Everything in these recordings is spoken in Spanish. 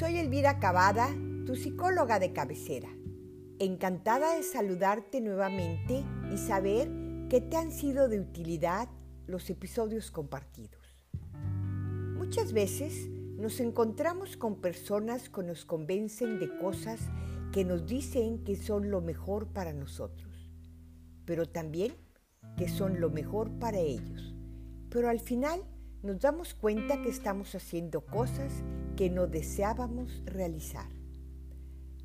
Soy Elvira Cavada, tu psicóloga de cabecera. Encantada de saludarte nuevamente y saber que te han sido de utilidad los episodios compartidos. Muchas veces nos encontramos con personas que nos convencen de cosas que nos dicen que son lo mejor para nosotros, pero también que son lo mejor para ellos. Pero al final nos damos cuenta que estamos haciendo cosas que no deseábamos realizar.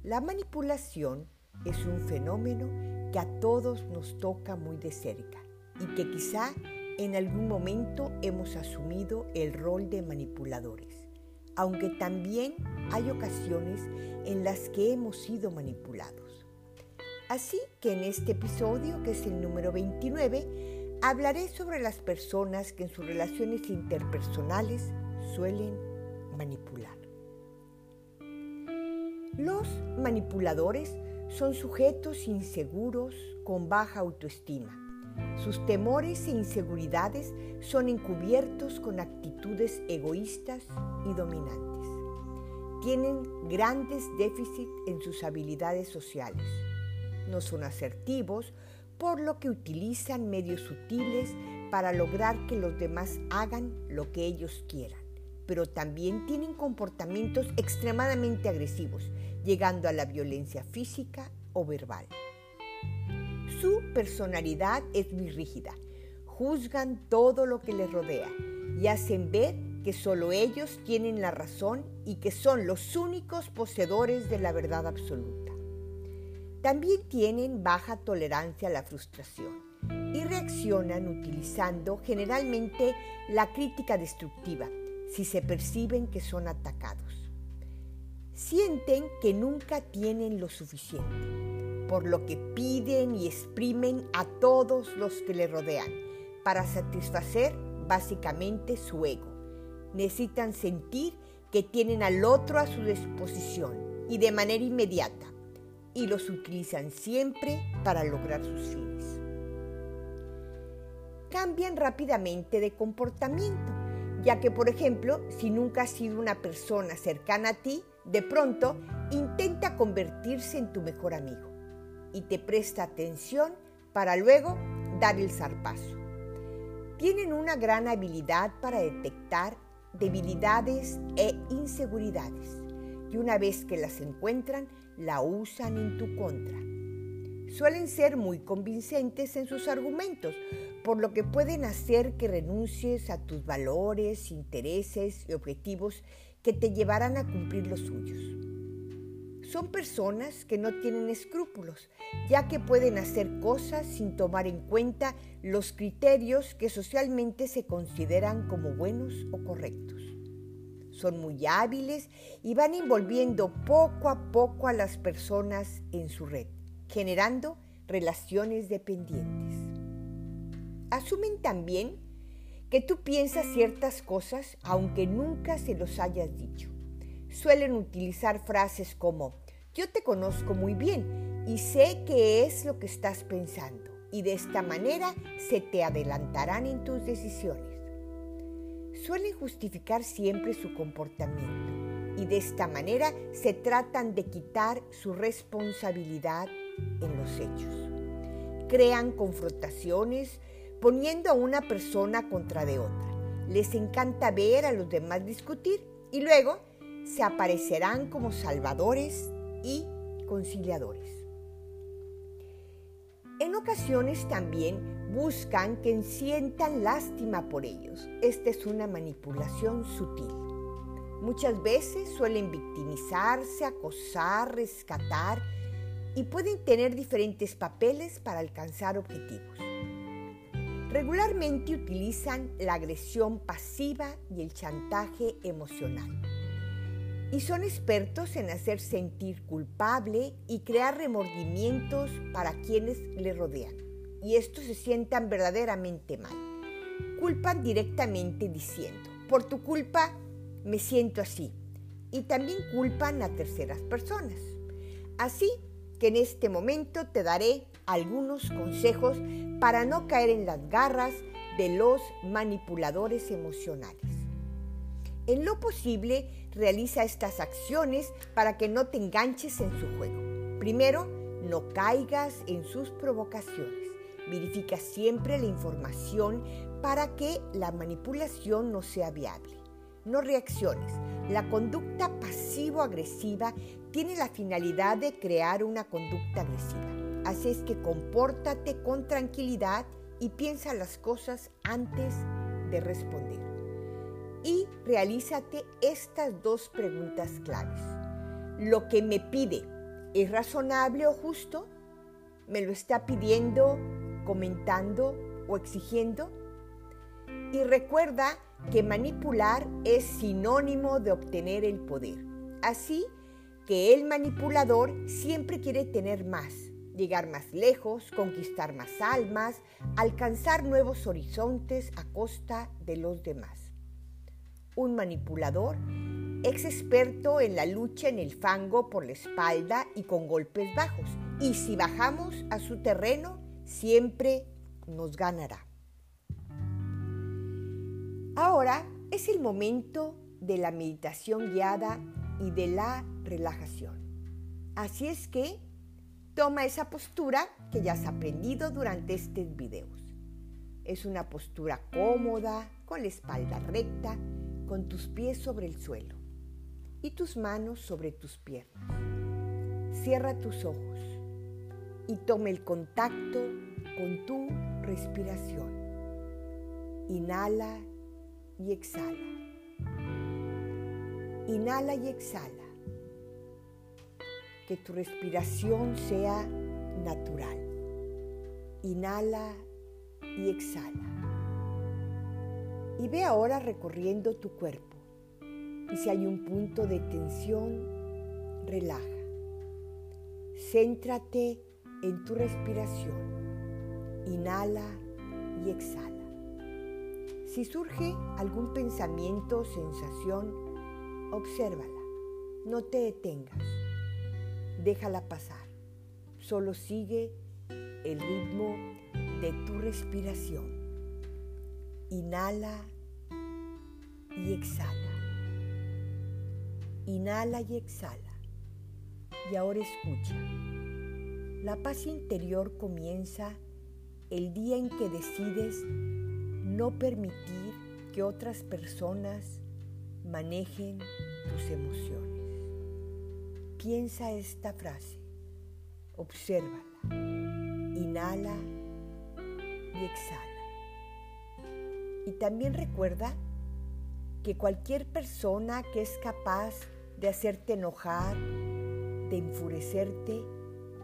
La manipulación es un fenómeno que a todos nos toca muy de cerca y que quizá en algún momento hemos asumido el rol de manipuladores, aunque también hay ocasiones en las que hemos sido manipulados. Así que en este episodio, que es el número 29, hablaré sobre las personas que en sus relaciones interpersonales suelen manipular. Los manipuladores son sujetos inseguros con baja autoestima. Sus temores e inseguridades son encubiertos con actitudes egoístas y dominantes. Tienen grandes déficits en sus habilidades sociales. No son asertivos por lo que utilizan medios sutiles para lograr que los demás hagan lo que ellos quieran, pero también tienen comportamientos extremadamente agresivos, llegando a la violencia física o verbal. Su personalidad es muy rígida, juzgan todo lo que les rodea y hacen ver que solo ellos tienen la razón y que son los únicos poseedores de la verdad absoluta. También tienen baja tolerancia a la frustración y reaccionan utilizando generalmente la crítica destructiva si se perciben que son atacados. Sienten que nunca tienen lo suficiente, por lo que piden y exprimen a todos los que le rodean para satisfacer básicamente su ego. Necesitan sentir que tienen al otro a su disposición y de manera inmediata y los utilizan siempre para lograr sus fines. Cambian rápidamente de comportamiento, ya que por ejemplo, si nunca has sido una persona cercana a ti, de pronto intenta convertirse en tu mejor amigo y te presta atención para luego dar el zarpazo. Tienen una gran habilidad para detectar debilidades e inseguridades y una vez que las encuentran, la usan en tu contra. Suelen ser muy convincentes en sus argumentos, por lo que pueden hacer que renuncies a tus valores, intereses y objetivos que te llevarán a cumplir los suyos. Son personas que no tienen escrúpulos, ya que pueden hacer cosas sin tomar en cuenta los criterios que socialmente se consideran como buenos o correctos son muy hábiles y van envolviendo poco a poco a las personas en su red, generando relaciones dependientes. Asumen también que tú piensas ciertas cosas aunque nunca se los hayas dicho. Suelen utilizar frases como, yo te conozco muy bien y sé qué es lo que estás pensando y de esta manera se te adelantarán en tus decisiones suelen justificar siempre su comportamiento y de esta manera se tratan de quitar su responsabilidad en los hechos. Crean confrontaciones poniendo a una persona contra de otra. Les encanta ver a los demás discutir y luego se aparecerán como salvadores y conciliadores. En ocasiones también buscan que sientan lástima por ellos. Esta es una manipulación sutil. Muchas veces suelen victimizarse, acosar, rescatar y pueden tener diferentes papeles para alcanzar objetivos. Regularmente utilizan la agresión pasiva y el chantaje emocional. Y son expertos en hacer sentir culpable y crear remordimientos para quienes le rodean y estos se sientan verdaderamente mal. Culpan directamente diciendo, por tu culpa me siento así. Y también culpan a terceras personas. Así que en este momento te daré algunos consejos para no caer en las garras de los manipuladores emocionales. En lo posible, realiza estas acciones para que no te enganches en su juego. Primero, no caigas en sus provocaciones. Verifica siempre la información para que la manipulación no sea viable. No reacciones. La conducta pasivo-agresiva tiene la finalidad de crear una conducta agresiva. Así es que compórtate con tranquilidad y piensa las cosas antes de responder. Y realízate estas dos preguntas claves. ¿Lo que me pide es razonable o justo? ¿Me lo está pidiendo, comentando o exigiendo? Y recuerda que manipular es sinónimo de obtener el poder. Así que el manipulador siempre quiere tener más, llegar más lejos, conquistar más almas, alcanzar nuevos horizontes a costa de los demás. Un manipulador es experto en la lucha en el fango por la espalda y con golpes bajos, y si bajamos a su terreno, siempre nos ganará. Ahora es el momento de la meditación guiada y de la relajación. Así es que toma esa postura que ya has aprendido durante estos videos. Es una postura cómoda, con la espalda recta, con tus pies sobre el suelo y tus manos sobre tus piernas. Cierra tus ojos y toma el contacto con tu respiración. Inhala y exhala. Inhala y exhala. Que tu respiración sea natural. Inhala y exhala. Y ve ahora recorriendo tu cuerpo. Y si hay un punto de tensión, relaja. Céntrate en tu respiración. Inhala y exhala. Si surge algún pensamiento o sensación, obsérvala. No te detengas. Déjala pasar. Solo sigue el ritmo de tu respiración. Inhala y exhala. Inhala y exhala. Y ahora escucha. La paz interior comienza el día en que decides no permitir que otras personas manejen tus emociones. Piensa esta frase, obsérvala, inhala y exhala. Y también recuerda que cualquier persona que es capaz de hacerte enojar, de enfurecerte,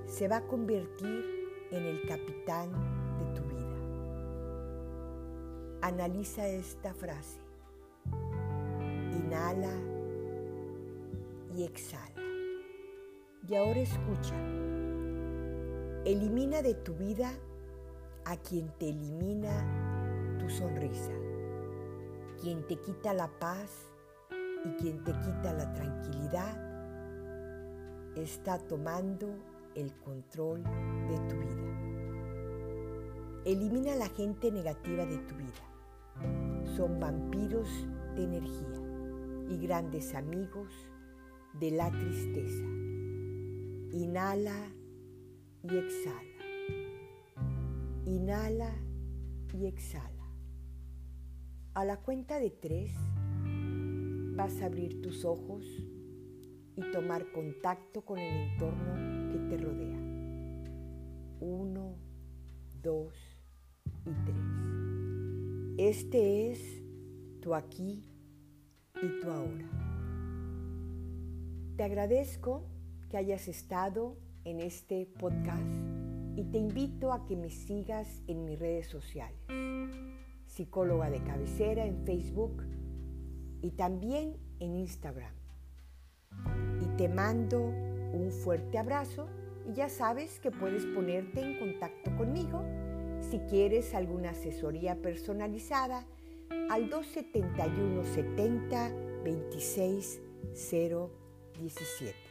se va a convertir en el capitán Analiza esta frase. Inhala y exhala. Y ahora escucha. Elimina de tu vida a quien te elimina tu sonrisa, quien te quita la paz y quien te quita la tranquilidad, está tomando el control de tu vida. Elimina a la gente negativa de tu vida son vampiros de energía y grandes amigos de la tristeza. Inhala y exhala. Inhala y exhala. A la cuenta de tres vas a abrir tus ojos y tomar contacto con el entorno que te rodea. Uno, dos y tres. Este es tu aquí y tu ahora. Te agradezco que hayas estado en este podcast y te invito a que me sigas en mis redes sociales. Psicóloga de cabecera en Facebook y también en Instagram. Y te mando un fuerte abrazo y ya sabes que puedes ponerte en contacto conmigo si quieres alguna asesoría personalizada al 271 70 26 017.